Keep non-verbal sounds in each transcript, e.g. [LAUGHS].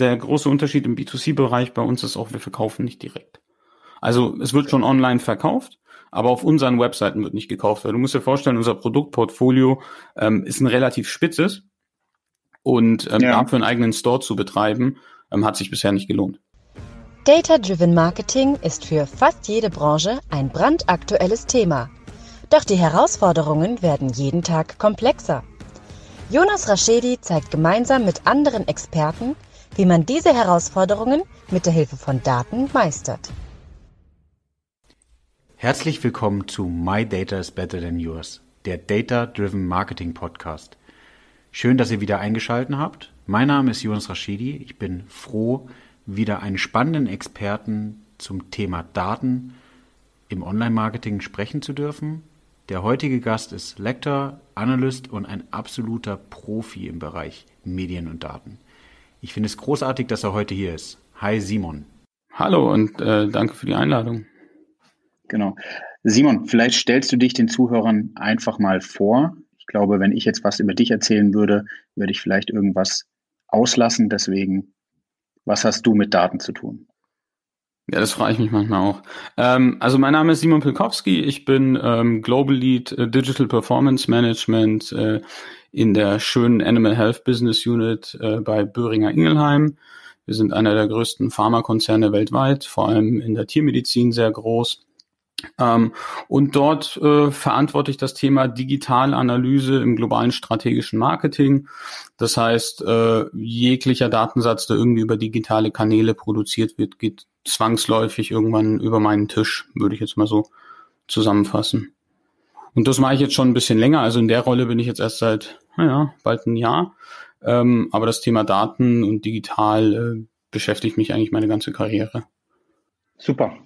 der große Unterschied im B2C-Bereich bei uns ist auch, wir verkaufen nicht direkt. Also es wird schon online verkauft, aber auf unseren Webseiten wird nicht gekauft. Du musst dir vorstellen, unser Produktportfolio ähm, ist ein relativ spitzes und ähm, ja. dafür einen eigenen Store zu betreiben, ähm, hat sich bisher nicht gelohnt. Data-Driven Marketing ist für fast jede Branche ein brandaktuelles Thema. Doch die Herausforderungen werden jeden Tag komplexer. Jonas Raschedi zeigt gemeinsam mit anderen Experten, wie man diese Herausforderungen mit der Hilfe von Daten meistert. Herzlich willkommen zu My Data is Better Than Yours, der Data Driven Marketing Podcast. Schön, dass ihr wieder eingeschaltet habt. Mein Name ist Jonas Raschidi. Ich bin froh, wieder einen spannenden Experten zum Thema Daten im Online-Marketing sprechen zu dürfen. Der heutige Gast ist Lektor, Analyst und ein absoluter Profi im Bereich Medien und Daten. Ich finde es großartig, dass er heute hier ist. Hi Simon. Hallo und äh, danke für die Einladung. Genau. Simon, vielleicht stellst du dich den Zuhörern einfach mal vor. Ich glaube, wenn ich jetzt was über dich erzählen würde, würde ich vielleicht irgendwas auslassen. Deswegen, was hast du mit Daten zu tun? Ja, das frage ich mich manchmal auch. Ähm, also mein Name ist Simon Pilkowski. Ich bin ähm, Global Lead äh, Digital Performance Management äh, in der schönen Animal Health Business Unit äh, bei Böhringer Ingelheim. Wir sind einer der größten Pharmakonzerne weltweit, vor allem in der Tiermedizin sehr groß. Ähm, und dort äh, verantworte ich das Thema Digitalanalyse im globalen strategischen Marketing. Das heißt, äh, jeglicher Datensatz, der irgendwie über digitale Kanäle produziert wird, geht zwangsläufig irgendwann über meinen Tisch, würde ich jetzt mal so zusammenfassen. Und das mache ich jetzt schon ein bisschen länger. Also in der Rolle bin ich jetzt erst seit, naja, bald ein Jahr. Ähm, aber das Thema Daten und digital äh, beschäftigt mich eigentlich meine ganze Karriere. Super.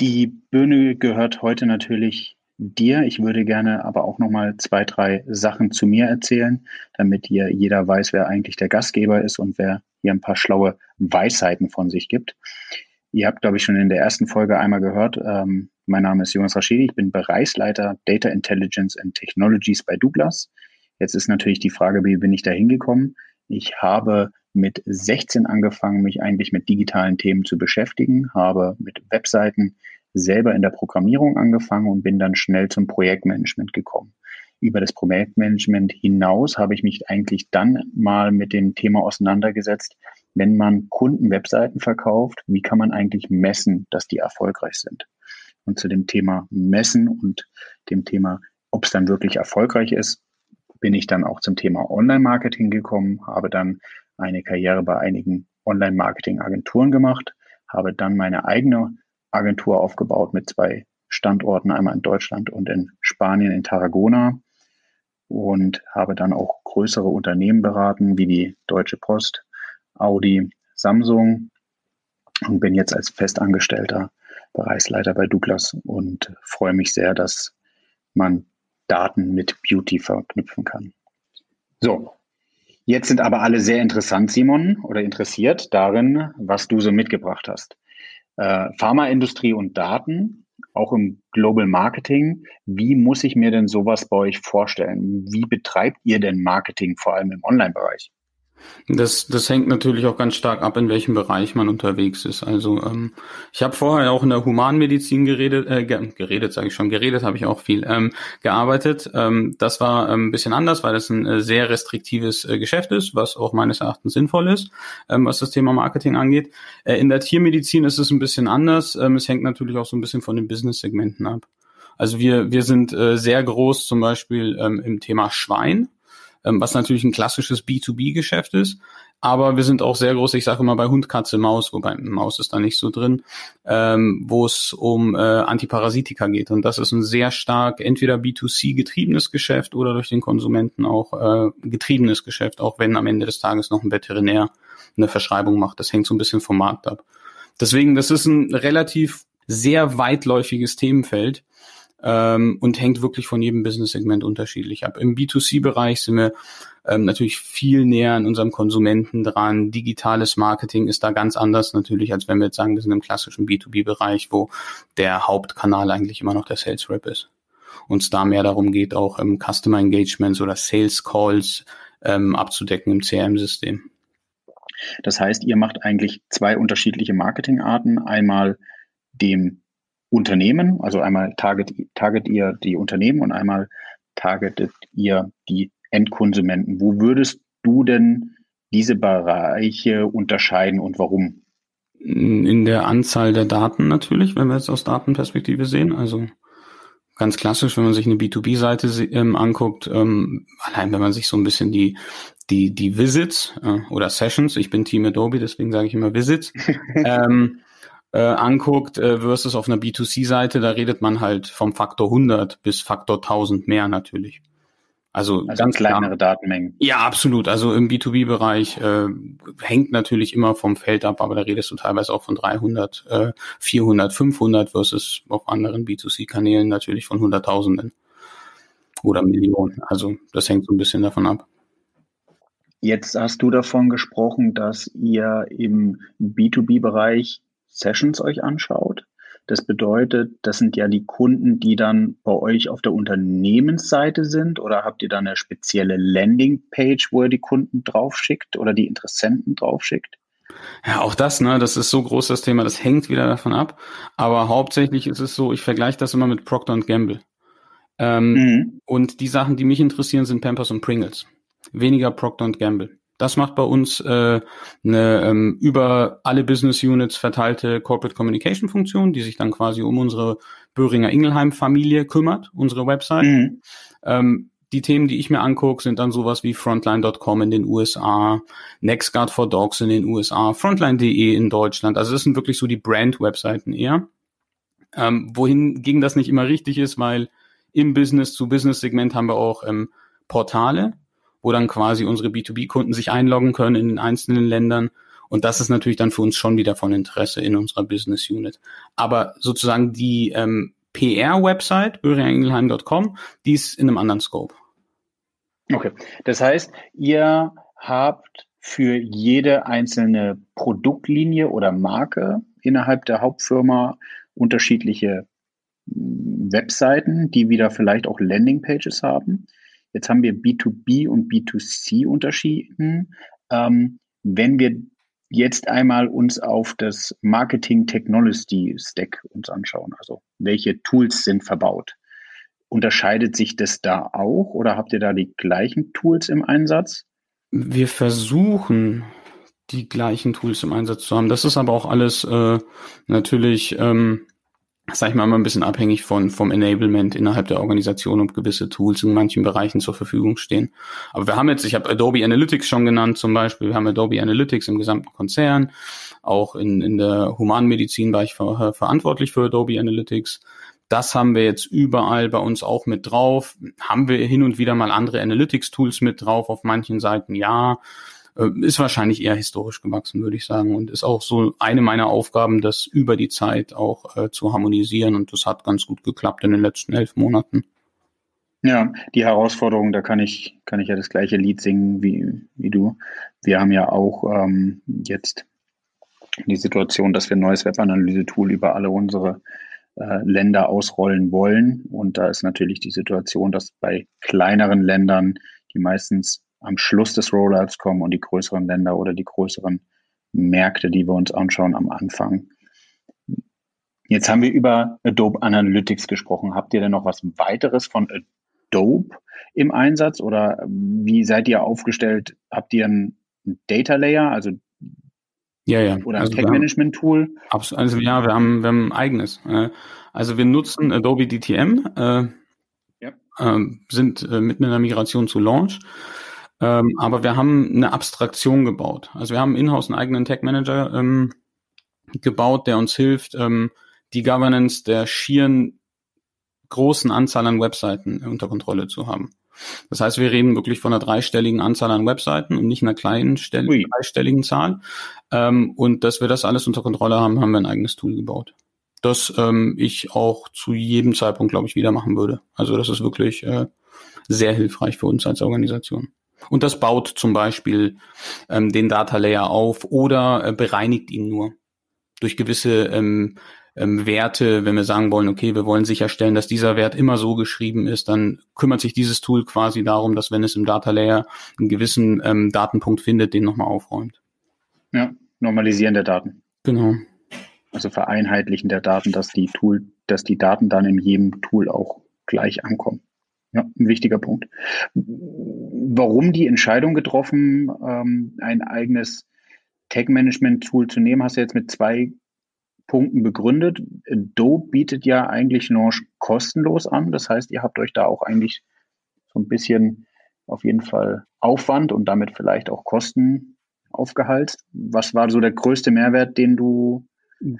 Die Bühne gehört heute natürlich dir. Ich würde gerne aber auch noch mal zwei, drei Sachen zu mir erzählen, damit hier jeder weiß, wer eigentlich der Gastgeber ist und wer hier ein paar schlaue Weisheiten von sich gibt. Ihr habt, glaube ich, schon in der ersten Folge einmal gehört, ähm, mein Name ist Jonas Raschidi, ich bin Bereichsleiter Data Intelligence and Technologies bei Douglas. Jetzt ist natürlich die Frage, wie bin ich da hingekommen? Ich habe mit 16 angefangen, mich eigentlich mit digitalen Themen zu beschäftigen, habe mit Webseiten selber in der Programmierung angefangen und bin dann schnell zum Projektmanagement gekommen. Über das Projektmanagement hinaus habe ich mich eigentlich dann mal mit dem Thema auseinandergesetzt, wenn man Kunden Webseiten verkauft, wie kann man eigentlich messen, dass die erfolgreich sind? Und zu dem Thema Messen und dem Thema, ob es dann wirklich erfolgreich ist, bin ich dann auch zum Thema Online-Marketing gekommen, habe dann eine Karriere bei einigen Online-Marketing-Agenturen gemacht, habe dann meine eigene Agentur aufgebaut mit zwei Standorten, einmal in Deutschland und in Spanien, in Tarragona und habe dann auch größere Unternehmen beraten, wie die Deutsche Post, Audi, Samsung und bin jetzt als festangestellter Bereichsleiter bei Douglas und freue mich sehr, dass man Daten mit Beauty verknüpfen kann. So, Jetzt sind aber alle sehr interessant, Simon, oder interessiert darin, was du so mitgebracht hast. Äh, Pharmaindustrie und Daten, auch im Global Marketing. Wie muss ich mir denn sowas bei euch vorstellen? Wie betreibt ihr denn Marketing, vor allem im Online-Bereich? Das, das hängt natürlich auch ganz stark ab, in welchem Bereich man unterwegs ist. Also ähm, ich habe vorher auch in der Humanmedizin geredet, äh, geredet sage ich schon, geredet habe ich auch viel ähm, gearbeitet. Ähm, das war ähm, ein bisschen anders, weil das ein äh, sehr restriktives äh, Geschäft ist, was auch meines Erachtens sinnvoll ist, ähm, was das Thema Marketing angeht. Äh, in der Tiermedizin ist es ein bisschen anders. Ähm, es hängt natürlich auch so ein bisschen von den Business-Segmenten ab. Also wir, wir sind äh, sehr groß zum Beispiel ähm, im Thema Schwein ähm, was natürlich ein klassisches B2B-Geschäft ist. Aber wir sind auch sehr groß, ich sage immer bei Hund, Katze, Maus, wobei Maus ist da nicht so drin, ähm, wo es um äh, Antiparasitika geht. Und das ist ein sehr stark entweder B2C getriebenes Geschäft oder durch den Konsumenten auch äh, getriebenes Geschäft, auch wenn am Ende des Tages noch ein Veterinär eine Verschreibung macht. Das hängt so ein bisschen vom Markt ab. Deswegen, das ist ein relativ sehr weitläufiges Themenfeld ähm, und hängt wirklich von jedem Business-Segment unterschiedlich ab. Im B2C-Bereich sind wir ähm, natürlich viel näher an unserem Konsumenten dran. Digitales Marketing ist da ganz anders natürlich, als wenn wir jetzt sagen, wir sind im klassischen B2B-Bereich, wo der Hauptkanal eigentlich immer noch der Sales Rep ist. Und es da mehr darum geht, auch ähm, Customer Engagements oder Sales Calls ähm, abzudecken im CRM-System. Das heißt, ihr macht eigentlich zwei unterschiedliche Marketingarten. Einmal dem Unternehmen, also einmal target, target ihr die Unternehmen und einmal targetet ihr die Endkonsumenten. Wo würdest du denn diese Bereiche unterscheiden und warum? In der Anzahl der Daten natürlich, wenn wir jetzt aus Datenperspektive sehen. Also ganz klassisch, wenn man sich eine B2B-Seite ähm, anguckt, ähm, allein wenn man sich so ein bisschen die die die Visits äh, oder Sessions, ich bin Team Adobe, deswegen sage ich immer Visits, [LAUGHS] ähm, äh, anguckt äh, versus auf einer B2C-Seite, da redet man halt vom Faktor 100 bis Faktor 1000 mehr natürlich. Also, also ganz kleinere klar. Datenmengen. Ja, absolut. Also im B2B-Bereich äh, hängt natürlich immer vom Feld ab, aber da redest du teilweise auch von 300, äh, 400, 500 versus auf anderen B2C-Kanälen natürlich von Hunderttausenden oder Millionen. Also das hängt so ein bisschen davon ab. Jetzt hast du davon gesprochen, dass ihr im B2B-Bereich Sessions euch anschaut. Das bedeutet, das sind ja die Kunden, die dann bei euch auf der Unternehmensseite sind oder habt ihr da eine spezielle Landingpage, wo ihr die Kunden draufschickt oder die Interessenten draufschickt? Ja, auch das, ne, das ist so groß das Thema, das hängt wieder davon ab. Aber hauptsächlich ist es so, ich vergleiche das immer mit Procter Gamble. Ähm, mhm. Und die Sachen, die mich interessieren, sind Pampers und Pringles. Weniger Procter Gamble. Das macht bei uns äh, eine ähm, über alle Business Units verteilte Corporate Communication Funktion, die sich dann quasi um unsere Böhringer Ingelheim Familie kümmert, unsere Website. Mhm. Ähm, die Themen, die ich mir angucke, sind dann sowas wie Frontline.com in den USA, NextGuard for Dogs in den USA, Frontline.de in Deutschland. Also das sind wirklich so die Brand-Webseiten eher. Ähm, wohingegen das nicht immer richtig ist, weil im Business-zu-Business-Segment haben wir auch ähm, Portale, wo dann quasi unsere B2B-Kunden sich einloggen können in den einzelnen Ländern. Und das ist natürlich dann für uns schon wieder von Interesse in unserer Business Unit. Aber sozusagen die ähm, PR-Website, böhringengelheim.com, die ist in einem anderen Scope. Okay, das heißt, ihr habt für jede einzelne Produktlinie oder Marke innerhalb der Hauptfirma unterschiedliche hm, Webseiten, die wieder vielleicht auch Landingpages haben. Jetzt haben wir B2B und B2C unterschieden. Ähm, wenn wir jetzt einmal uns auf das Marketing Technology Stack uns anschauen, also welche Tools sind verbaut, unterscheidet sich das da auch oder habt ihr da die gleichen Tools im Einsatz? Wir versuchen die gleichen Tools im Einsatz zu haben. Das ist aber auch alles äh, natürlich ähm, sag ich mal, immer ein bisschen abhängig von, vom Enablement innerhalb der Organisation, ob gewisse Tools in manchen Bereichen zur Verfügung stehen. Aber wir haben jetzt, ich habe Adobe Analytics schon genannt zum Beispiel, wir haben Adobe Analytics im gesamten Konzern, auch in, in der Humanmedizin war ich ver, verantwortlich für Adobe Analytics. Das haben wir jetzt überall bei uns auch mit drauf. Haben wir hin und wieder mal andere Analytics-Tools mit drauf auf manchen Seiten? Ja. Äh, ist wahrscheinlich eher historisch gewachsen, würde ich sagen. Und ist auch so eine meiner Aufgaben, das über die Zeit auch äh, zu harmonisieren. Und das hat ganz gut geklappt in den letzten elf Monaten. Ja, die Herausforderung, da kann ich, kann ich ja das gleiche Lied singen wie, wie du. Wir haben ja auch ähm, jetzt die Situation, dass wir ein neues Webanalyse-Tool über alle unsere äh, Länder ausrollen wollen. Und da ist natürlich die Situation, dass bei kleineren Ländern, die meistens am Schluss des Rollouts kommen und die größeren Länder oder die größeren Märkte, die wir uns anschauen, am Anfang. Jetzt haben wir über Adobe Analytics gesprochen. Habt ihr denn noch was weiteres von Adobe im Einsatz oder wie seid ihr aufgestellt? Habt ihr ein Data Layer, also ja, ja. Oder ein also Tech-Management-Tool? Also ja, wir haben, wir haben ein eigenes. Äh, also wir nutzen Adobe DTM, äh, ja. Ähm, sind äh, mitten in der Migration zu Launch. Ähm, aber wir haben eine Abstraktion gebaut. Also wir haben in-house einen eigenen Tech Manager ähm, gebaut, der uns hilft, ähm, die Governance der schieren großen Anzahl an Webseiten unter Kontrolle zu haben. Das heißt, wir reden wirklich von einer dreistelligen Anzahl an Webseiten und nicht einer kleinen Stell dreistelligen Zahl. Ähm, und dass wir das alles unter Kontrolle haben, haben wir ein eigenes Tool gebaut. Das ähm, ich auch zu jedem Zeitpunkt, glaube ich, wieder machen würde. Also das ist wirklich äh, sehr hilfreich für uns als Organisation. Und das baut zum Beispiel ähm, den Data Layer auf oder äh, bereinigt ihn nur durch gewisse ähm, ähm, Werte. Wenn wir sagen wollen, okay, wir wollen sicherstellen, dass dieser Wert immer so geschrieben ist, dann kümmert sich dieses Tool quasi darum, dass wenn es im Data Layer einen gewissen ähm, Datenpunkt findet, den nochmal aufräumt. Ja, Normalisieren der Daten. Genau. Also Vereinheitlichen der Daten, dass die Tool, dass die Daten dann in jedem Tool auch gleich ankommen. Ja, ein wichtiger Punkt. Warum die Entscheidung getroffen, ähm, ein eigenes Tag-Management-Tool zu nehmen, hast du jetzt mit zwei Punkten begründet. Adobe bietet ja eigentlich Launch kostenlos an. Das heißt, ihr habt euch da auch eigentlich so ein bisschen auf jeden Fall Aufwand und damit vielleicht auch Kosten aufgehalst. Was war so der größte Mehrwert, den du, den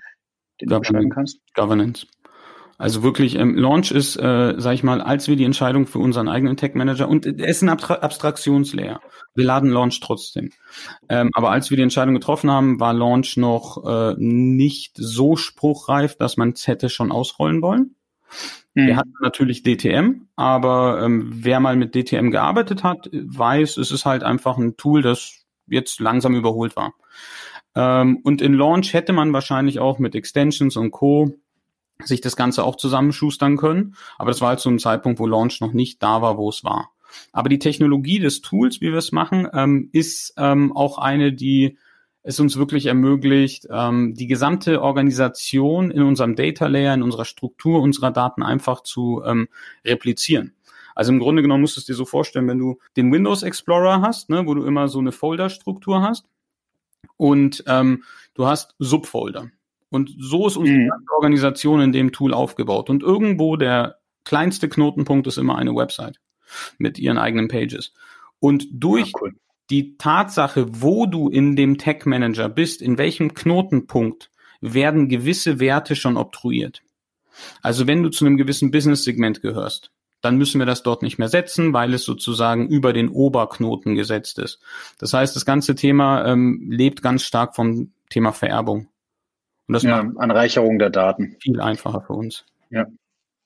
du beschreiben kannst? Governance. Also wirklich, ähm, Launch ist, äh, sag ich mal, als wir die Entscheidung für unseren eigenen Tech-Manager, und er ist ein Abstra Abstraktionslayer. Wir laden Launch trotzdem. Ähm, aber als wir die Entscheidung getroffen haben, war Launch noch äh, nicht so spruchreif, dass man es hätte schon ausrollen wollen. Mhm. Wir hatten natürlich DTM, aber ähm, wer mal mit DTM gearbeitet hat, weiß, es ist halt einfach ein Tool, das jetzt langsam überholt war. Ähm, und in Launch hätte man wahrscheinlich auch mit Extensions und Co sich das Ganze auch zusammenschustern können. Aber das war halt zu einem Zeitpunkt, wo Launch noch nicht da war, wo es war. Aber die Technologie des Tools, wie wir es machen, ähm, ist ähm, auch eine, die es uns wirklich ermöglicht, ähm, die gesamte Organisation in unserem Data Layer, in unserer Struktur unserer Daten einfach zu ähm, replizieren. Also im Grunde genommen musst du es dir so vorstellen, wenn du den Windows Explorer hast, ne, wo du immer so eine Folderstruktur hast und ähm, du hast Subfolder. Und so ist unsere mhm. Organisation in dem Tool aufgebaut. Und irgendwo der kleinste Knotenpunkt ist immer eine Website mit ihren eigenen Pages. Und durch ja, cool. die Tatsache, wo du in dem Tag Manager bist, in welchem Knotenpunkt, werden gewisse Werte schon obtruiert. Also wenn du zu einem gewissen Business-Segment gehörst, dann müssen wir das dort nicht mehr setzen, weil es sozusagen über den Oberknoten gesetzt ist. Das heißt, das ganze Thema ähm, lebt ganz stark vom Thema Vererbung. Und das ja, macht Anreicherung der Daten. Viel einfacher für uns. Ja.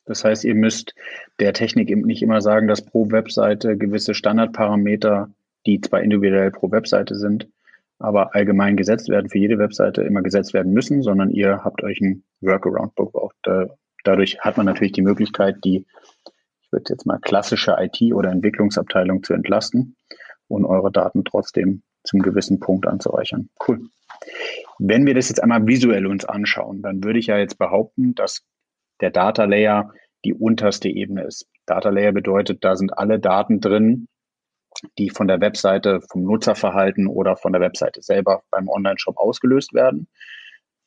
Das heißt, ihr müsst der Technik eben nicht immer sagen, dass pro Webseite gewisse Standardparameter, die zwar individuell pro Webseite sind, aber allgemein gesetzt werden, für jede Webseite immer gesetzt werden müssen, sondern ihr habt euch ein Workaround gebaut. dadurch hat man natürlich die Möglichkeit, die, ich würde jetzt mal klassische IT- oder Entwicklungsabteilung zu entlasten und eure Daten trotzdem zum gewissen Punkt anzureichern. Cool. Wenn wir das jetzt einmal visuell uns anschauen, dann würde ich ja jetzt behaupten, dass der Data Layer die unterste Ebene ist. Data Layer bedeutet, da sind alle Daten drin, die von der Webseite, vom Nutzerverhalten oder von der Webseite selber beim Online-Shop ausgelöst werden.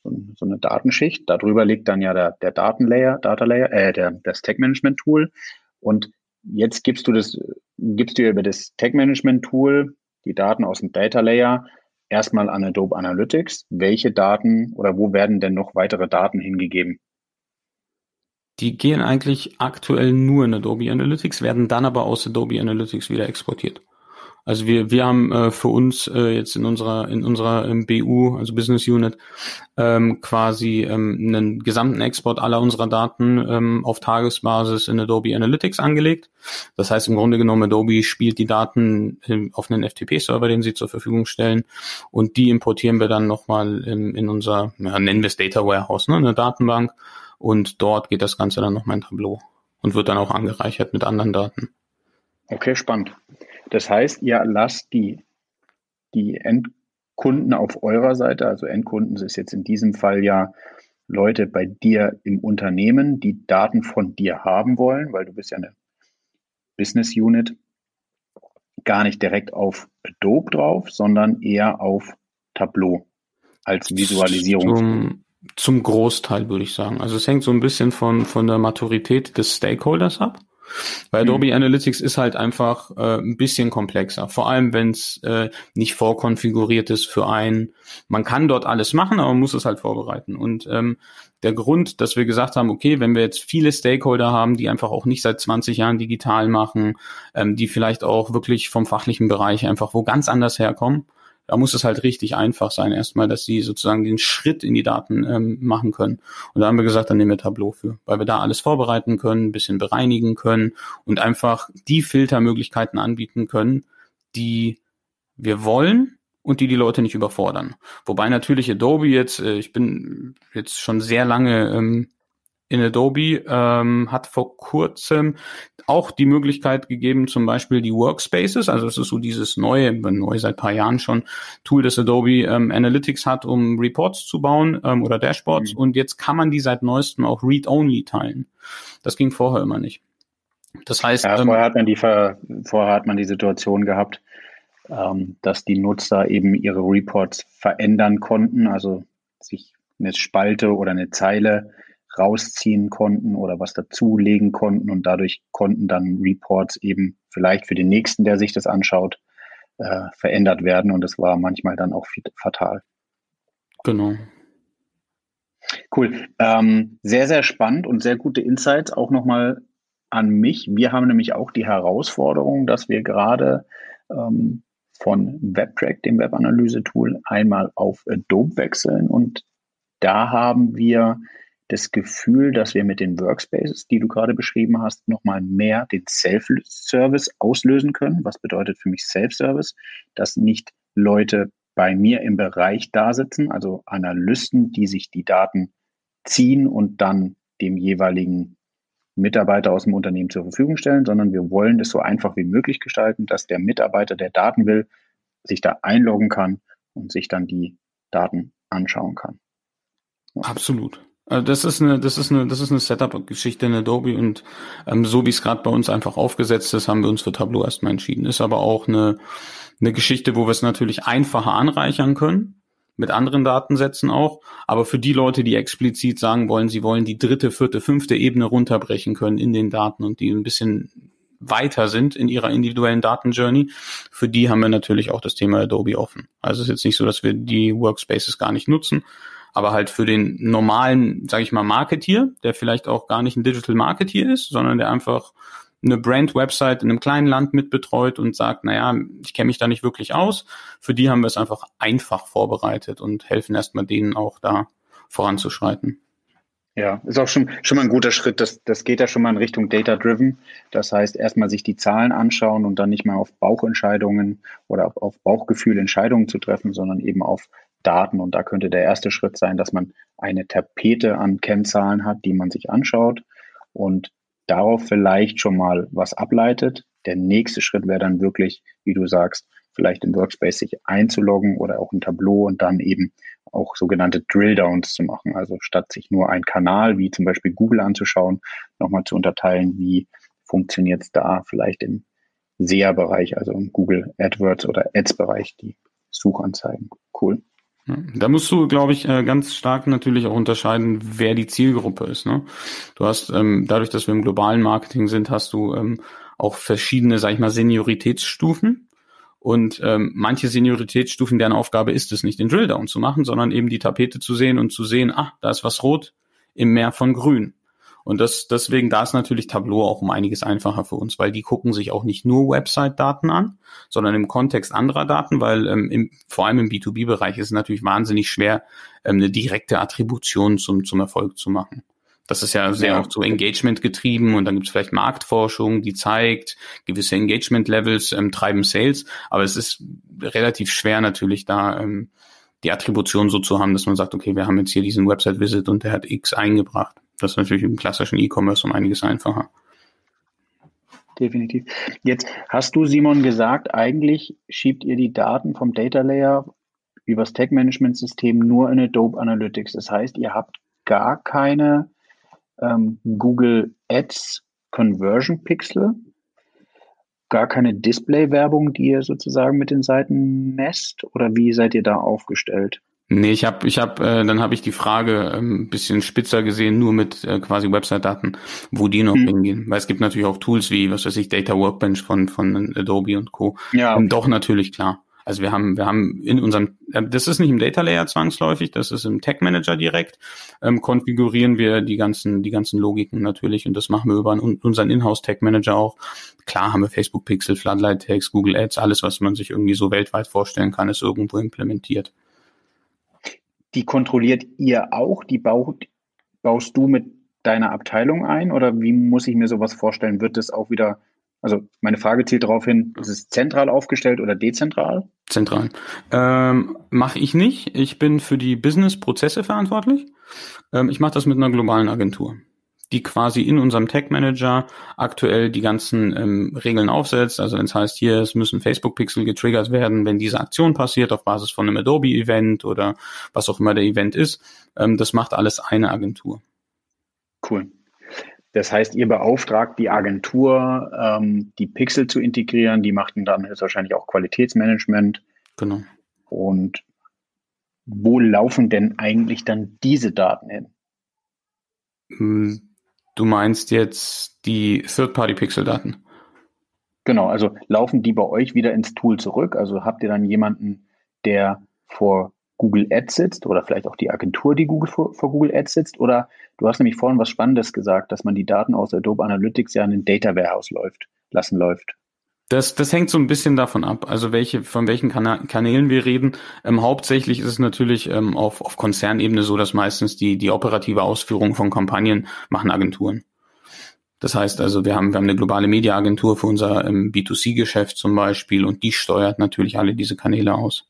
So, eine Datenschicht. Darüber liegt dann ja der, der Datenlayer, Data Layer, äh, der, das Tag Management Tool. Und jetzt gibst du das, gibst du über das Tag Management Tool die Daten aus dem Data Layer erstmal an Adobe Analytics. Welche Daten oder wo werden denn noch weitere Daten hingegeben? Die gehen eigentlich aktuell nur in Adobe Analytics, werden dann aber aus Adobe Analytics wieder exportiert. Also wir, wir haben äh, für uns äh, jetzt in unserer, in unserer ähm, BU, also Business Unit, ähm, quasi ähm, einen gesamten Export aller unserer Daten ähm, auf Tagesbasis in Adobe Analytics angelegt. Das heißt im Grunde genommen, Adobe spielt die Daten in, auf einen FTP-Server, den sie zur Verfügung stellen und die importieren wir dann nochmal in, in unser, ja, nennen wir es Data Warehouse, ne, eine Datenbank und dort geht das Ganze dann nochmal in Tableau und wird dann auch angereichert mit anderen Daten. Okay, spannend. Das heißt, ihr lasst die, die Endkunden auf eurer Seite, also Endkunden ist jetzt in diesem Fall ja Leute bei dir im Unternehmen, die Daten von dir haben wollen, weil du bist ja eine Business Unit, gar nicht direkt auf Adobe drauf, sondern eher auf Tableau als Visualisierung. Zum, zum Großteil würde ich sagen. Also es hängt so ein bisschen von, von der Maturität des Stakeholders ab. Weil mhm. Adobe Analytics ist halt einfach äh, ein bisschen komplexer. Vor allem, wenn es äh, nicht vorkonfiguriert ist für einen. Man kann dort alles machen, aber man muss es halt vorbereiten. Und ähm, der Grund, dass wir gesagt haben, okay, wenn wir jetzt viele Stakeholder haben, die einfach auch nicht seit 20 Jahren digital machen, ähm, die vielleicht auch wirklich vom fachlichen Bereich einfach wo ganz anders herkommen, da muss es halt richtig einfach sein, erstmal, dass sie sozusagen den Schritt in die Daten ähm, machen können. Und da haben wir gesagt, dann nehmen wir Tableau für, weil wir da alles vorbereiten können, ein bisschen bereinigen können und einfach die Filtermöglichkeiten anbieten können, die wir wollen und die die Leute nicht überfordern. Wobei natürlich Adobe jetzt, äh, ich bin jetzt schon sehr lange ähm, in Adobe ähm, hat vor kurzem auch die Möglichkeit gegeben, zum Beispiel die Workspaces, also es ist so dieses neue, neu seit paar Jahren schon, Tool, das Adobe ähm, Analytics hat, um Reports zu bauen ähm, oder Dashboards. Mhm. Und jetzt kann man die seit neuestem auch Read-Only teilen. Das ging vorher immer nicht. Das heißt, ja, ähm, vorher hat man die vorher hat man die Situation gehabt, ähm, dass die Nutzer eben ihre Reports verändern konnten, also sich eine Spalte oder eine Zeile rausziehen konnten oder was dazulegen konnten und dadurch konnten dann Reports eben vielleicht für den nächsten, der sich das anschaut, äh, verändert werden und das war manchmal dann auch fatal. Genau. Cool. Ähm, sehr, sehr spannend und sehr gute Insights auch nochmal an mich. Wir haben nämlich auch die Herausforderung, dass wir gerade ähm, von WebTrack, dem Webanalyse-Tool, einmal auf Adobe wechseln und da haben wir das Gefühl, dass wir mit den Workspaces, die du gerade beschrieben hast, nochmal mehr den Self-Service auslösen können. Was bedeutet für mich Self-Service? Dass nicht Leute bei mir im Bereich da sitzen, also Analysten, die sich die Daten ziehen und dann dem jeweiligen Mitarbeiter aus dem Unternehmen zur Verfügung stellen, sondern wir wollen das so einfach wie möglich gestalten, dass der Mitarbeiter, der Daten will, sich da einloggen kann und sich dann die Daten anschauen kann. Absolut. Also das ist eine, das ist eine, das ist eine Setup-Geschichte in Adobe und ähm, so wie es gerade bei uns einfach aufgesetzt ist, haben wir uns für Tableau erstmal entschieden. Ist aber auch eine, eine Geschichte, wo wir es natürlich einfacher anreichern können, mit anderen Datensätzen auch. Aber für die Leute, die explizit sagen wollen, sie wollen die dritte, vierte, fünfte Ebene runterbrechen können in den Daten und die ein bisschen weiter sind in ihrer individuellen Datenjourney, für die haben wir natürlich auch das Thema Adobe offen. Also es ist jetzt nicht so, dass wir die Workspaces gar nicht nutzen, aber halt für den normalen, sage ich mal, Marketeer, der vielleicht auch gar nicht ein Digital Marketeer ist, sondern der einfach eine Brand-Website in einem kleinen Land mitbetreut und sagt, naja, ich kenne mich da nicht wirklich aus. Für die haben wir es einfach einfach vorbereitet und helfen erstmal denen auch da voranzuschreiten. Ja, ist auch schon, schon mal ein guter Schritt. Das, das geht ja schon mal in Richtung Data-Driven. Das heißt, erstmal sich die Zahlen anschauen und dann nicht mehr auf Bauchentscheidungen oder auf, auf Bauchgefühl Entscheidungen zu treffen, sondern eben auf Daten. Und da könnte der erste Schritt sein, dass man eine Tapete an Kennzahlen hat, die man sich anschaut und darauf vielleicht schon mal was ableitet. Der nächste Schritt wäre dann wirklich, wie du sagst, vielleicht im Workspace sich einzuloggen oder auch ein Tableau und dann eben auch sogenannte Drill-Downs zu machen. Also statt sich nur ein Kanal wie zum Beispiel Google anzuschauen, nochmal zu unterteilen, wie funktioniert es da vielleicht im SEA-Bereich, also im Google AdWords oder Ads-Bereich, die Suchanzeigen. Cool. Da musst du, glaube ich, äh, ganz stark natürlich auch unterscheiden, wer die Zielgruppe ist. Ne? Du hast, ähm, dadurch, dass wir im globalen Marketing sind, hast du ähm, auch verschiedene, sag ich mal, Senioritätsstufen. Und ähm, manche Senioritätsstufen, deren Aufgabe ist es nicht, den Drilldown zu machen, sondern eben die Tapete zu sehen und zu sehen, ah, da ist was rot im Meer von grün. Und das, deswegen, da ist natürlich Tableau auch um einiges einfacher für uns, weil die gucken sich auch nicht nur Website-Daten an, sondern im Kontext anderer Daten, weil ähm, im, vor allem im B2B-Bereich ist es natürlich wahnsinnig schwer, ähm, eine direkte Attribution zum, zum Erfolg zu machen. Das ist ja sehr ja. auch so Engagement getrieben und dann gibt es vielleicht Marktforschung, die zeigt, gewisse Engagement-Levels ähm, treiben Sales, aber es ist relativ schwer natürlich da ähm, die Attribution so zu haben, dass man sagt, okay, wir haben jetzt hier diesen Website-Visit und der hat X eingebracht. Das ist natürlich im klassischen E-Commerce um einiges einfacher. Definitiv. Jetzt hast du, Simon, gesagt, eigentlich schiebt ihr die Daten vom Data Layer übers Tag-Management-System nur in Adobe Analytics. Das heißt, ihr habt gar keine ähm, Google Ads Conversion Pixel, gar keine Display-Werbung, die ihr sozusagen mit den Seiten messt? Oder wie seid ihr da aufgestellt? Nee, ich habe, ich hab, äh, dann habe ich die Frage ein ähm, bisschen spitzer gesehen, nur mit äh, quasi Website-Daten, wo die noch mhm. hingehen. Weil es gibt natürlich auch Tools wie, was weiß ich, Data Workbench von, von Adobe und Co. Ja. Und doch natürlich klar. Also wir haben, wir haben in unserem, äh, das ist nicht im Data Layer zwangsläufig, das ist im Tag Manager direkt, ähm, konfigurieren wir die ganzen, die ganzen Logiken natürlich und das machen wir über unseren Inhouse Tag Manager auch. Klar haben wir Facebook Pixel, Floodlight Tags, Google Ads, alles, was man sich irgendwie so weltweit vorstellen kann, ist irgendwo implementiert die kontrolliert ihr auch? Die baut, baust du mit deiner Abteilung ein? Oder wie muss ich mir sowas vorstellen? Wird es auch wieder, also meine Frage zielt darauf hin, ist es zentral aufgestellt oder dezentral? Zentral. Ähm, mache ich nicht. Ich bin für die Business-Prozesse verantwortlich. Ähm, ich mache das mit einer globalen Agentur. Die quasi in unserem Tag Manager aktuell die ganzen ähm, Regeln aufsetzt. Also wenn es heißt, hier es müssen Facebook-Pixel getriggert werden, wenn diese Aktion passiert auf Basis von einem Adobe-Event oder was auch immer der Event ist. Ähm, das macht alles eine Agentur. Cool. Das heißt, ihr beauftragt die Agentur, ähm, die Pixel zu integrieren. Die machten dann jetzt wahrscheinlich auch Qualitätsmanagement. Genau. Und wo laufen denn eigentlich dann diese Daten hin? Hm, du meinst jetzt die Third-Party-Pixel-Daten? Genau, also laufen die bei euch wieder ins Tool zurück? Also habt ihr dann jemanden, der vor Google Ads sitzt oder vielleicht auch die Agentur, die Google vor, vor, Google Ads sitzt? Oder du hast nämlich vorhin was Spannendes gesagt, dass man die Daten aus Adobe Analytics ja in ein Data Warehouse läuft, lassen läuft. Das, das hängt so ein bisschen davon ab, also welche, von welchen Kana Kanälen wir reden. Ähm, hauptsächlich ist es natürlich ähm, auf, auf Konzernebene so, dass meistens die, die operative Ausführung von Kampagnen machen Agenturen. Das heißt also, wir haben, wir haben eine globale Mediaagentur für unser ähm, B2C-Geschäft zum Beispiel und die steuert natürlich alle diese Kanäle aus.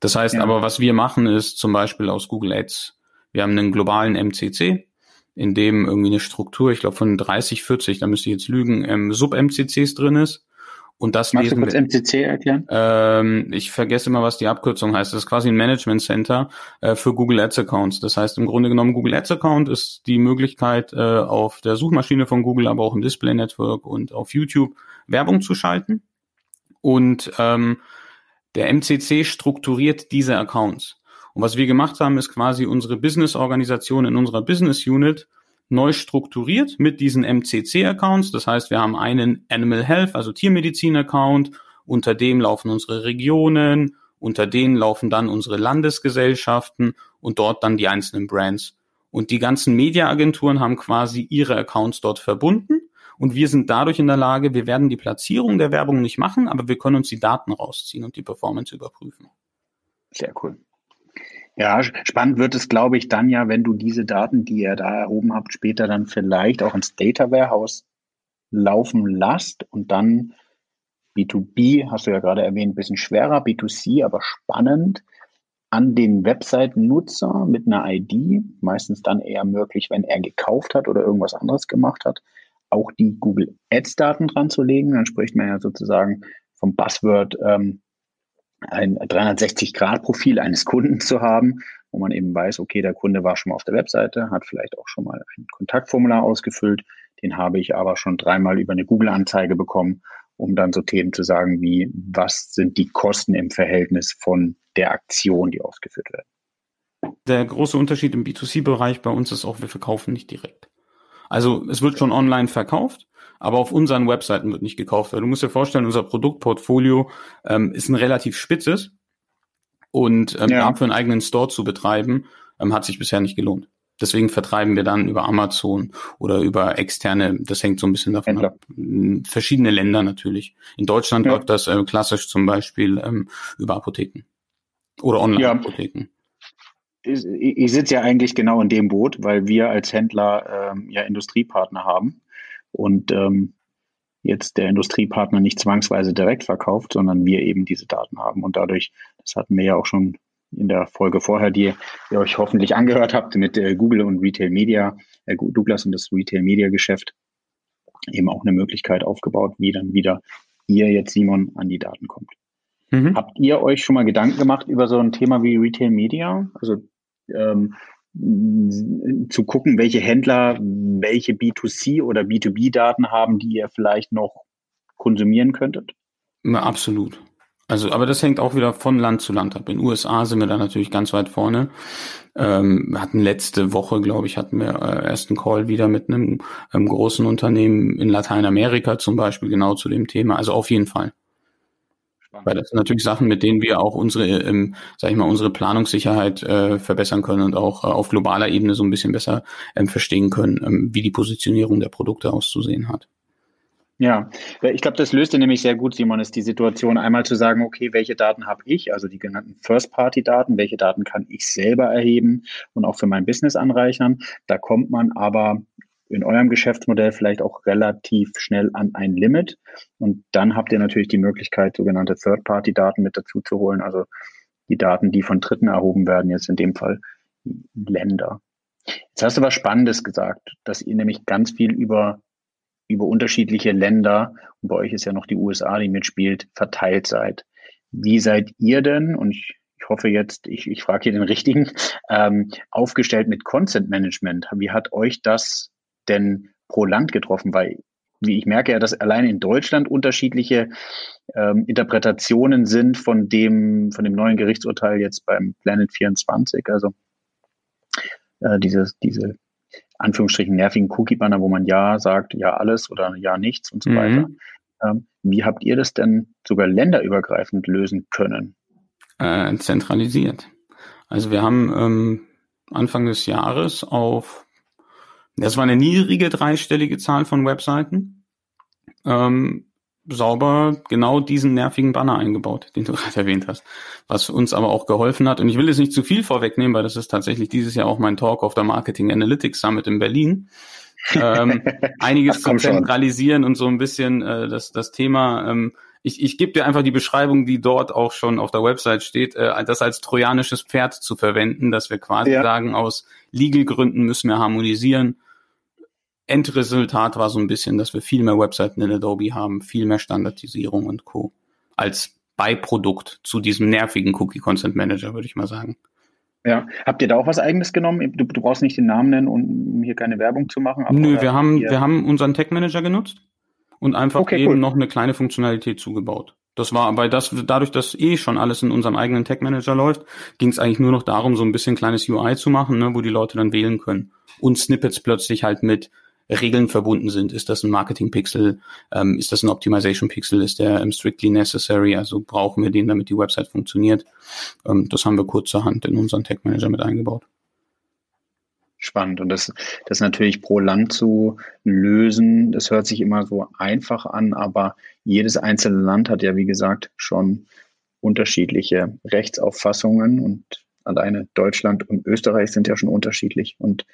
Das heißt ja. aber, was wir machen, ist zum Beispiel aus Google Ads. Wir haben einen globalen MCC, in dem irgendwie eine Struktur, ich glaube von 30, 40, da müsste ich jetzt lügen, ähm, Sub-MCCs drin ist. Und das Magst du kurz MCC erklären? Ähm, ich vergesse immer, was die Abkürzung heißt. Das ist quasi ein Management Center äh, für Google Ads Accounts. Das heißt im Grunde genommen, Google Ads Account ist die Möglichkeit, äh, auf der Suchmaschine von Google, aber auch im Display Network und auf YouTube Werbung zu schalten. Und ähm, der MCC strukturiert diese Accounts. Und was wir gemacht haben, ist quasi unsere Business-Organisation in unserer Business Unit neu strukturiert mit diesen MCC-Accounts. Das heißt, wir haben einen Animal Health, also Tiermedizin-Account, unter dem laufen unsere Regionen, unter denen laufen dann unsere Landesgesellschaften und dort dann die einzelnen Brands. Und die ganzen Mediaagenturen haben quasi ihre Accounts dort verbunden und wir sind dadurch in der Lage, wir werden die Platzierung der Werbung nicht machen, aber wir können uns die Daten rausziehen und die Performance überprüfen. Sehr cool. Ja, spannend wird es, glaube ich, dann ja, wenn du diese Daten, die ihr da erhoben habt, später dann vielleicht auch ins Data Warehouse laufen lasst und dann B2B, hast du ja gerade erwähnt, ein bisschen schwerer, B2C, aber spannend, an den Website-Nutzer mit einer ID, meistens dann eher möglich, wenn er gekauft hat oder irgendwas anderes gemacht hat, auch die Google Ads-Daten dran zu legen. Dann spricht man ja sozusagen vom Buzzword ähm, ein 360-Grad-Profil eines Kunden zu haben, wo man eben weiß, okay, der Kunde war schon mal auf der Webseite, hat vielleicht auch schon mal ein Kontaktformular ausgefüllt, den habe ich aber schon dreimal über eine Google-Anzeige bekommen, um dann so Themen zu sagen wie, was sind die Kosten im Verhältnis von der Aktion, die ausgeführt wird. Der große Unterschied im B2C-Bereich bei uns ist auch, wir verkaufen nicht direkt. Also es wird schon online verkauft, aber auf unseren Webseiten wird nicht gekauft. du musst dir vorstellen, unser Produktportfolio ähm, ist ein relativ spitzes und ähm, ja. dafür einen eigenen Store zu betreiben, ähm, hat sich bisher nicht gelohnt. Deswegen vertreiben wir dann über Amazon oder über externe, das hängt so ein bisschen davon Händler. ab, verschiedene Länder natürlich. In Deutschland ja. läuft das äh, klassisch zum Beispiel ähm, über Apotheken oder Online-Apotheken. Ja ich, ich sitze ja eigentlich genau in dem Boot, weil wir als Händler ähm, ja Industriepartner haben und ähm, jetzt der Industriepartner nicht zwangsweise direkt verkauft, sondern wir eben diese Daten haben und dadurch, das hatten wir ja auch schon in der Folge vorher, die ihr euch hoffentlich angehört habt mit äh, Google und Retail Media, äh, Douglas und das Retail Media Geschäft, eben auch eine Möglichkeit aufgebaut, wie dann wieder ihr jetzt Simon an die Daten kommt. Mhm. Habt ihr euch schon mal Gedanken gemacht über so ein Thema wie Retail Media? Also ähm, zu gucken, welche Händler welche B2C oder B2B-Daten haben, die ihr vielleicht noch konsumieren könntet? Na, absolut. Also, aber das hängt auch wieder von Land zu Land ab. In den USA sind wir da natürlich ganz weit vorne. Ähm, wir hatten letzte Woche, glaube ich, hatten wir äh, erst einen Call wieder mit einem ähm, großen Unternehmen in Lateinamerika zum Beispiel genau zu dem Thema. Also auf jeden Fall. Weil das sind natürlich Sachen, mit denen wir auch unsere, ähm, sag ich mal, unsere Planungssicherheit äh, verbessern können und auch äh, auf globaler Ebene so ein bisschen besser ähm, verstehen können, ähm, wie die Positionierung der Produkte auszusehen hat. Ja, ich glaube, das löste nämlich sehr gut, Simon, ist die Situation einmal zu sagen, okay, welche Daten habe ich, also die genannten First-Party-Daten, welche Daten kann ich selber erheben und auch für mein Business anreichern. Da kommt man aber in eurem Geschäftsmodell vielleicht auch relativ schnell an ein Limit. Und dann habt ihr natürlich die Möglichkeit, sogenannte Third-Party-Daten mit dazu zu holen, also die Daten, die von Dritten erhoben werden, jetzt in dem Fall Länder. Jetzt hast du was Spannendes gesagt, dass ihr nämlich ganz viel über, über unterschiedliche Länder, und bei euch ist ja noch die USA, die mitspielt, verteilt seid. Wie seid ihr denn, und ich, ich hoffe jetzt, ich, ich frage hier den richtigen, [LAUGHS] ähm, aufgestellt mit Content Management? Wie hat euch das denn pro Land getroffen? Weil wie ich merke ja, dass allein in Deutschland unterschiedliche ähm, Interpretationen sind von dem, von dem neuen Gerichtsurteil jetzt beim Planet 24. Also äh, diese, diese Anführungsstrichen nervigen Cookie-Banner, wo man ja sagt, ja alles oder ja nichts und so mhm. weiter. Ähm, wie habt ihr das denn sogar länderübergreifend lösen können? Äh, zentralisiert. Also wir haben ähm, Anfang des Jahres auf, das war eine niedrige dreistellige Zahl von Webseiten, ähm, sauber genau diesen nervigen Banner eingebaut, [LAUGHS] den du gerade erwähnt hast, was uns aber auch geholfen hat. Und ich will jetzt nicht zu viel vorwegnehmen, weil das ist tatsächlich dieses Jahr auch mein Talk auf der Marketing Analytics Summit in Berlin. ähm, [LAUGHS] einiges zu zentralisieren schon. und so ein bisschen äh, das, das Thema. Ähm, ich, ich gebe dir einfach die Beschreibung, die dort auch schon auf der Website steht, äh, das als trojanisches Pferd zu verwenden, dass wir quasi ja. sagen, aus Legal-Gründen müssen wir harmonisieren Endresultat war so ein bisschen, dass wir viel mehr Webseiten in Adobe haben, viel mehr Standardisierung und Co. als Beiprodukt zu diesem nervigen Cookie Content Manager, würde ich mal sagen. Ja, habt ihr da auch was eigenes genommen? Du, du brauchst nicht den Namen nennen, um hier keine Werbung zu machen. Nö, wir haben, wir haben unseren Tech Manager genutzt und einfach okay, eben cool. noch eine kleine Funktionalität zugebaut. Das war, weil das, dadurch, dass eh schon alles in unserem eigenen Tech Manager läuft, ging es eigentlich nur noch darum, so ein bisschen kleines UI zu machen, ne, wo die Leute dann wählen können. Und Snippets plötzlich halt mit Regeln verbunden sind. Ist das ein Marketing-Pixel? Ähm, ist das ein Optimization-Pixel? Ist der ähm, strictly necessary? Also brauchen wir den, damit die Website funktioniert? Ähm, das haben wir kurzerhand in unseren Tech Manager mit eingebaut. Spannend. Und das, das natürlich pro Land zu lösen, das hört sich immer so einfach an, aber jedes einzelne Land hat ja, wie gesagt, schon unterschiedliche Rechtsauffassungen und alleine Deutschland und Österreich sind ja schon unterschiedlich. Und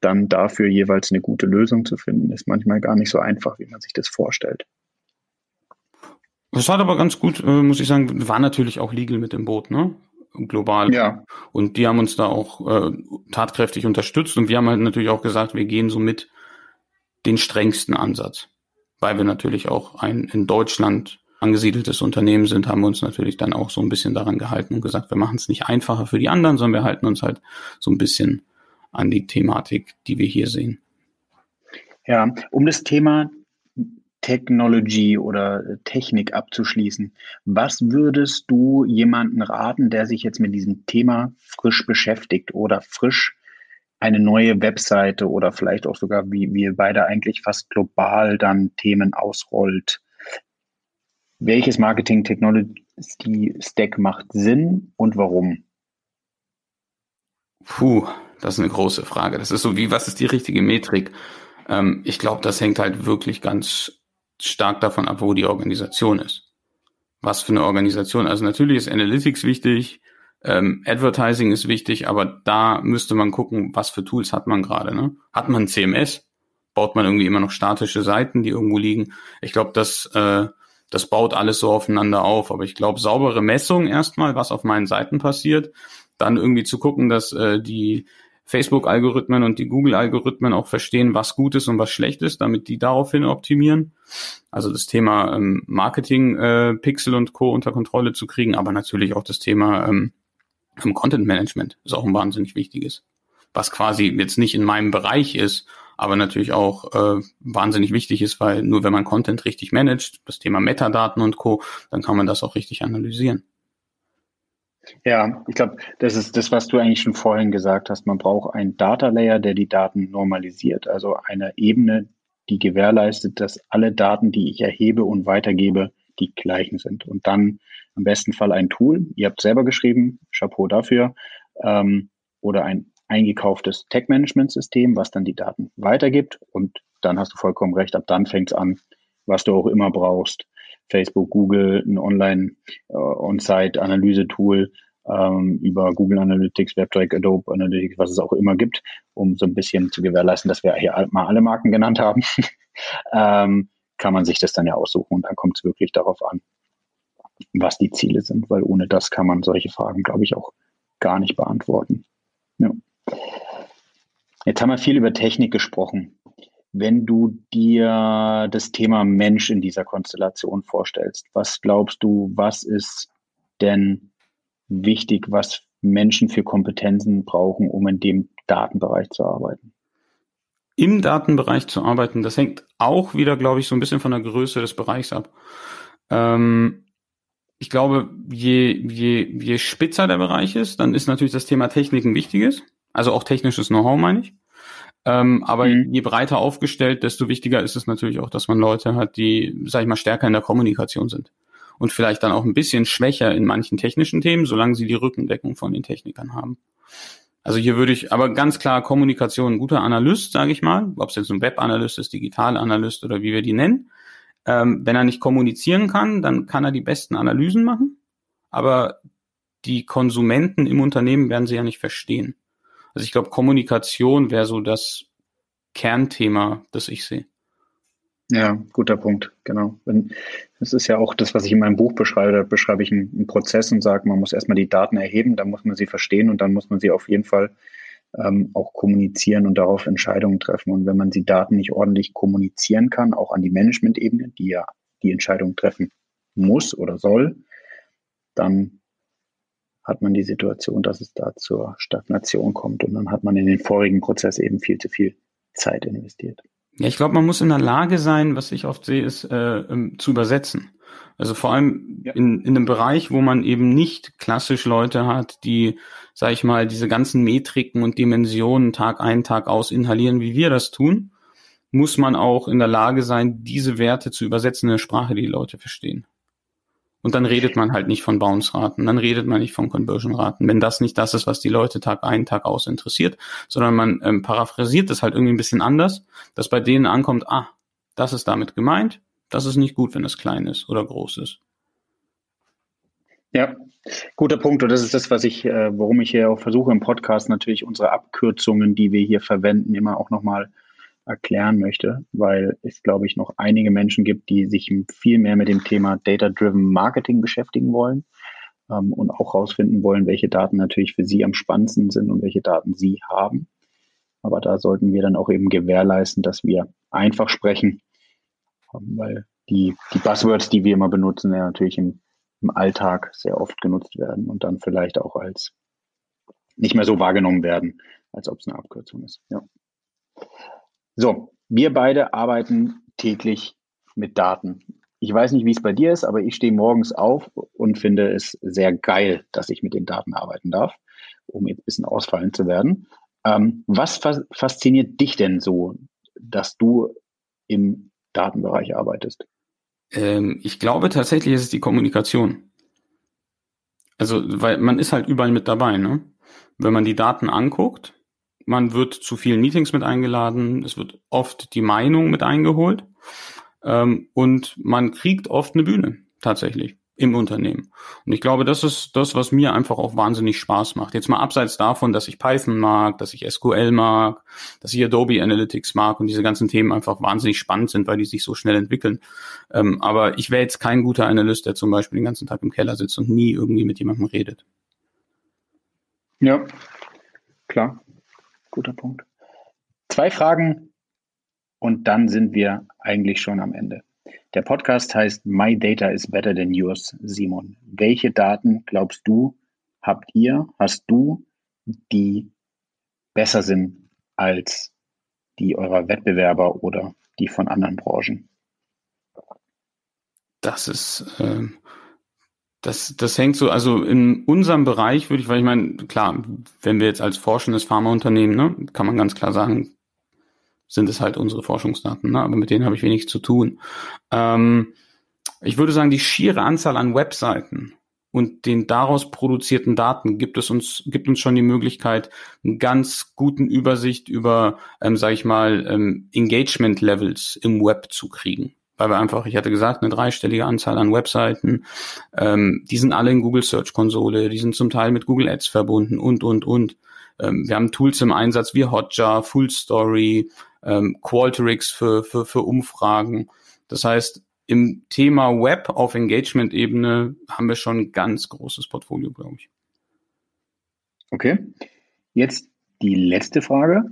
dann dafür jeweils eine gute Lösung zu finden, ist manchmal gar nicht so einfach, wie man sich das vorstellt. Das hat aber ganz gut, äh, muss ich sagen, war natürlich auch legal mit dem Boot, ne? Global. Ja. Und die haben uns da auch äh, tatkräftig unterstützt und wir haben halt natürlich auch gesagt, wir gehen so mit den strengsten Ansatz. Weil wir natürlich auch ein in Deutschland angesiedeltes Unternehmen sind, haben wir uns natürlich dann auch so ein bisschen daran gehalten und gesagt, wir machen es nicht einfacher für die anderen, sondern wir halten uns halt so ein bisschen an die Thematik, die wir hier sehen. Ja, um das Thema Technology oder Technik abzuschließen, was würdest du jemanden raten, der sich jetzt mit diesem Thema frisch beschäftigt oder frisch eine neue Webseite oder vielleicht auch sogar, wie wir beide eigentlich fast global dann Themen ausrollt? Welches Marketing Technology Stack macht Sinn und warum? Puh, das ist eine große Frage. Das ist so wie, was ist die richtige Metrik? Ähm, ich glaube, das hängt halt wirklich ganz stark davon ab, wo die Organisation ist. Was für eine Organisation. Also natürlich ist Analytics wichtig, ähm, Advertising ist wichtig, aber da müsste man gucken, was für Tools hat man gerade. Ne? Hat man ein CMS? Baut man irgendwie immer noch statische Seiten, die irgendwo liegen? Ich glaube, das, äh, das baut alles so aufeinander auf. Aber ich glaube, saubere Messung erstmal, was auf meinen Seiten passiert, dann irgendwie zu gucken, dass äh, die Facebook-Algorithmen und die Google-Algorithmen auch verstehen, was gut ist und was schlecht ist, damit die daraufhin optimieren. Also das Thema ähm, Marketing, äh, Pixel und Co. unter Kontrolle zu kriegen, aber natürlich auch das Thema ähm, Content Management ist auch ein wahnsinnig wichtiges. Was quasi jetzt nicht in meinem Bereich ist, aber natürlich auch äh, wahnsinnig wichtig ist, weil nur wenn man Content richtig managt, das Thema Metadaten und Co., dann kann man das auch richtig analysieren. Ja, ich glaube, das ist das, was du eigentlich schon vorhin gesagt hast. Man braucht einen Data Layer, der die Daten normalisiert, also eine Ebene, die gewährleistet, dass alle Daten, die ich erhebe und weitergebe, die gleichen sind. Und dann am besten Fall ein Tool. Ihr habt selber geschrieben, Chapeau dafür. Ähm, oder ein eingekauftes Tech-Management-System, was dann die Daten weitergibt. Und dann hast du vollkommen recht, ab dann fängt es an, was du auch immer brauchst. Facebook, Google, ein Online-On-Site-Analyse-Tool ähm, über Google Analytics, WebTrack, Adobe Analytics, was es auch immer gibt, um so ein bisschen zu gewährleisten, dass wir hier mal alle Marken genannt haben, [LAUGHS] ähm, kann man sich das dann ja aussuchen und dann kommt es wirklich darauf an, was die Ziele sind, weil ohne das kann man solche Fragen, glaube ich, auch gar nicht beantworten. Ja. Jetzt haben wir viel über Technik gesprochen. Wenn du dir das Thema Mensch in dieser Konstellation vorstellst, was glaubst du, was ist denn wichtig, was Menschen für Kompetenzen brauchen, um in dem Datenbereich zu arbeiten? Im Datenbereich zu arbeiten, das hängt auch wieder, glaube ich, so ein bisschen von der Größe des Bereichs ab. Ähm, ich glaube, je, je, je spitzer der Bereich ist, dann ist natürlich das Thema Technik ein wichtiges. Also auch technisches Know-how, meine ich. Ähm, aber mhm. je breiter aufgestellt, desto wichtiger ist es natürlich auch, dass man Leute hat, die, sag ich mal, stärker in der Kommunikation sind. Und vielleicht dann auch ein bisschen schwächer in manchen technischen Themen, solange sie die Rückendeckung von den Technikern haben. Also hier würde ich aber ganz klar Kommunikation, ein guter Analyst, sage ich mal, ob es jetzt ein Web-Analyst ist, Digital-Analyst oder wie wir die nennen. Ähm, wenn er nicht kommunizieren kann, dann kann er die besten Analysen machen, aber die Konsumenten im Unternehmen werden sie ja nicht verstehen. Also ich glaube, Kommunikation wäre so das Kernthema, das ich sehe. Ja, guter Punkt, genau. Das ist ja auch das, was ich in meinem Buch beschreibe. Da beschreibe ich einen, einen Prozess und sage, man muss erstmal die Daten erheben, dann muss man sie verstehen und dann muss man sie auf jeden Fall ähm, auch kommunizieren und darauf Entscheidungen treffen. Und wenn man die Daten nicht ordentlich kommunizieren kann, auch an die Management-Ebene, die ja die Entscheidung treffen muss oder soll, dann hat man die Situation, dass es da zur Stagnation kommt und dann hat man in den vorigen Prozess eben viel zu viel Zeit investiert. Ja, ich glaube, man muss in der Lage sein, was ich oft sehe, ist äh, ähm, zu übersetzen. Also vor allem ja. in, in einem Bereich, wo man eben nicht klassisch Leute hat, die, sag ich mal, diese ganzen Metriken und Dimensionen Tag ein, Tag aus inhalieren, wie wir das tun, muss man auch in der Lage sein, diese Werte zu übersetzen in eine Sprache, die die Leute verstehen. Und dann redet man halt nicht von Bounce-Raten, dann redet man nicht von Conversion-Raten, wenn das nicht das ist, was die Leute Tag ein, Tag aus interessiert, sondern man ähm, paraphrasiert das halt irgendwie ein bisschen anders, dass bei denen ankommt, ah, das ist damit gemeint, das ist nicht gut, wenn es klein ist oder groß ist. Ja, guter Punkt. Und das ist das, was ich, äh, warum ich hier auch versuche im Podcast natürlich unsere Abkürzungen, die wir hier verwenden, immer auch nochmal erklären möchte, weil es, glaube ich, noch einige Menschen gibt, die sich viel mehr mit dem Thema Data-Driven Marketing beschäftigen wollen ähm, und auch herausfinden wollen, welche Daten natürlich für sie am spannendsten sind und welche Daten sie haben. Aber da sollten wir dann auch eben gewährleisten, dass wir einfach sprechen weil die, die Buzzwords, die wir immer benutzen, ja natürlich im, im Alltag sehr oft genutzt werden und dann vielleicht auch als nicht mehr so wahrgenommen werden, als ob es eine Abkürzung ist. Ja. So, wir beide arbeiten täglich mit Daten. Ich weiß nicht, wie es bei dir ist, aber ich stehe morgens auf und finde es sehr geil, dass ich mit den Daten arbeiten darf, um jetzt ein bisschen ausfallen zu werden. Ähm, was fasziniert dich denn so, dass du im Datenbereich arbeitest? Ähm, ich glaube tatsächlich ist es die Kommunikation. Also, weil man ist halt überall mit dabei, ne? Wenn man die Daten anguckt, man wird zu vielen Meetings mit eingeladen, es wird oft die Meinung mit eingeholt ähm, und man kriegt oft eine Bühne tatsächlich im Unternehmen. Und ich glaube, das ist das, was mir einfach auch wahnsinnig Spaß macht. Jetzt mal abseits davon, dass ich Python mag, dass ich SQL mag, dass ich Adobe Analytics mag und diese ganzen Themen einfach wahnsinnig spannend sind, weil die sich so schnell entwickeln. Ähm, aber ich wäre jetzt kein guter Analyst, der zum Beispiel den ganzen Tag im Keller sitzt und nie irgendwie mit jemandem redet. Ja, klar. Guter Punkt. Zwei Fragen und dann sind wir eigentlich schon am Ende. Der Podcast heißt My Data is Better Than Yours, Simon. Welche Daten glaubst du, habt ihr, hast du, die besser sind als die eurer Wettbewerber oder die von anderen Branchen? Das ist, äh, das, das hängt so, also in unserem Bereich würde ich, weil ich meine, klar, wenn wir jetzt als forschendes Pharmaunternehmen, ne, kann man ganz klar sagen, sind es halt unsere Forschungsdaten, ne? aber mit denen habe ich wenig zu tun. Ähm, ich würde sagen, die schiere Anzahl an Webseiten und den daraus produzierten Daten gibt es uns, gibt uns schon die Möglichkeit, einen ganz guten Übersicht über, ähm, sage ich mal, ähm, Engagement-Levels im Web zu kriegen. Weil wir einfach, ich hatte gesagt, eine dreistellige Anzahl an Webseiten, ähm, die sind alle in Google Search Konsole, die sind zum Teil mit Google Ads verbunden und, und, und. Ähm, wir haben Tools im Einsatz wie Hotjar, Full Story, ähm, Qualtrics für, für, für Umfragen. Das heißt, im Thema Web auf Engagement-Ebene haben wir schon ein ganz großes Portfolio, glaube ich. Okay. Jetzt die letzte Frage.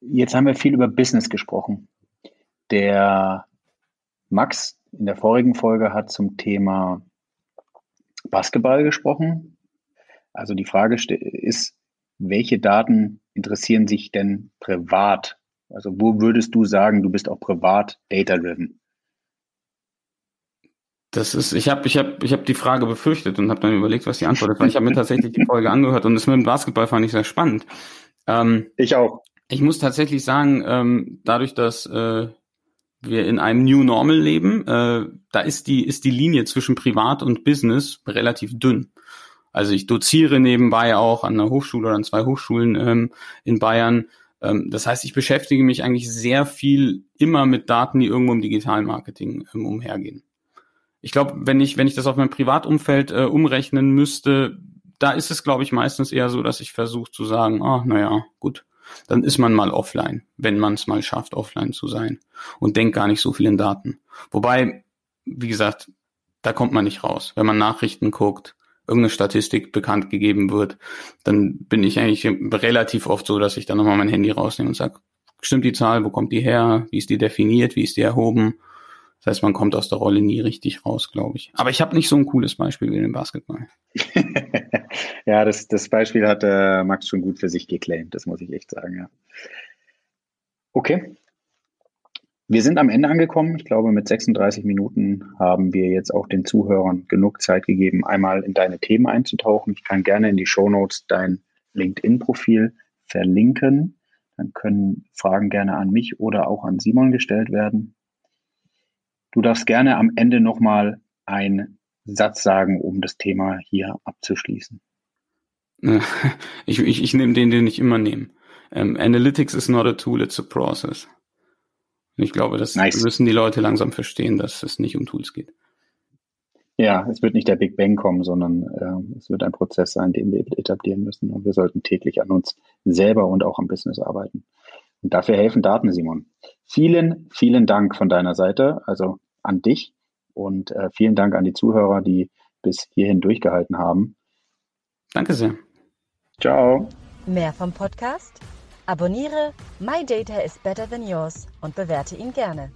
Jetzt haben wir viel über Business gesprochen. Der Max in der vorigen Folge hat zum Thema Basketball gesprochen. Also die Frage ist, welche Daten interessieren sich denn privat? Also wo würdest du sagen, du bist auch privat data-driven? Das ist, ich habe ich hab, ich hab die Frage befürchtet und habe dann überlegt, was die Antwort ist, weil ich habe mir tatsächlich die Folge angehört und das mit dem Basketball fand ich sehr spannend. Ähm, ich auch. Ich muss tatsächlich sagen, ähm, dadurch, dass äh, wir in einem New Normal leben, äh, da ist die, ist die Linie zwischen Privat und Business relativ dünn. Also ich doziere nebenbei auch an einer Hochschule oder an zwei Hochschulen ähm, in Bayern. Ähm, das heißt, ich beschäftige mich eigentlich sehr viel immer mit Daten, die irgendwo im Digitalmarketing ähm, umhergehen. Ich glaube, wenn ich, wenn ich das auf mein Privatumfeld äh, umrechnen müsste, da ist es, glaube ich, meistens eher so, dass ich versuche zu sagen, ah, naja, gut, dann ist man mal offline, wenn man es mal schafft, offline zu sein und denkt gar nicht so viel in Daten. Wobei, wie gesagt, da kommt man nicht raus. Wenn man Nachrichten guckt, irgendeine Statistik bekannt gegeben wird, dann bin ich eigentlich relativ oft so, dass ich dann nochmal mein Handy rausnehme und sage, stimmt die Zahl, wo kommt die her, wie ist die definiert, wie ist die erhoben? Das heißt, man kommt aus der Rolle nie richtig raus, glaube ich. Aber ich habe nicht so ein cooles Beispiel wie den Basketball. [LAUGHS] ja, das, das Beispiel hat äh, Max schon gut für sich geclaimt, das muss ich echt sagen, ja. Okay. Wir sind am Ende angekommen. Ich glaube, mit 36 Minuten haben wir jetzt auch den Zuhörern genug Zeit gegeben, einmal in deine Themen einzutauchen. Ich kann gerne in die Show Notes dein LinkedIn-Profil verlinken. Dann können Fragen gerne an mich oder auch an Simon gestellt werden. Du darfst gerne am Ende nochmal einen Satz sagen, um das Thema hier abzuschließen. [LAUGHS] Ich, ich, ich nehme den, den ich immer nehme. Um, Analytics is not a tool, it's a process. Und ich glaube, das nice. müssen die Leute langsam verstehen, dass es nicht um Tools geht. Ja, es wird nicht der Big Bang kommen, sondern äh, es wird ein Prozess sein, den wir etablieren müssen. Und wir sollten täglich an uns selber und auch am Business arbeiten. Und dafür helfen Daten, Simon. Vielen, vielen Dank von deiner Seite, also an dich. Und äh, vielen Dank an die Zuhörer, die bis hierhin durchgehalten haben. Danke sehr. Ciao. Mehr vom Podcast? Abonniere My Data is Better Than Yours und bewerte ihn gerne.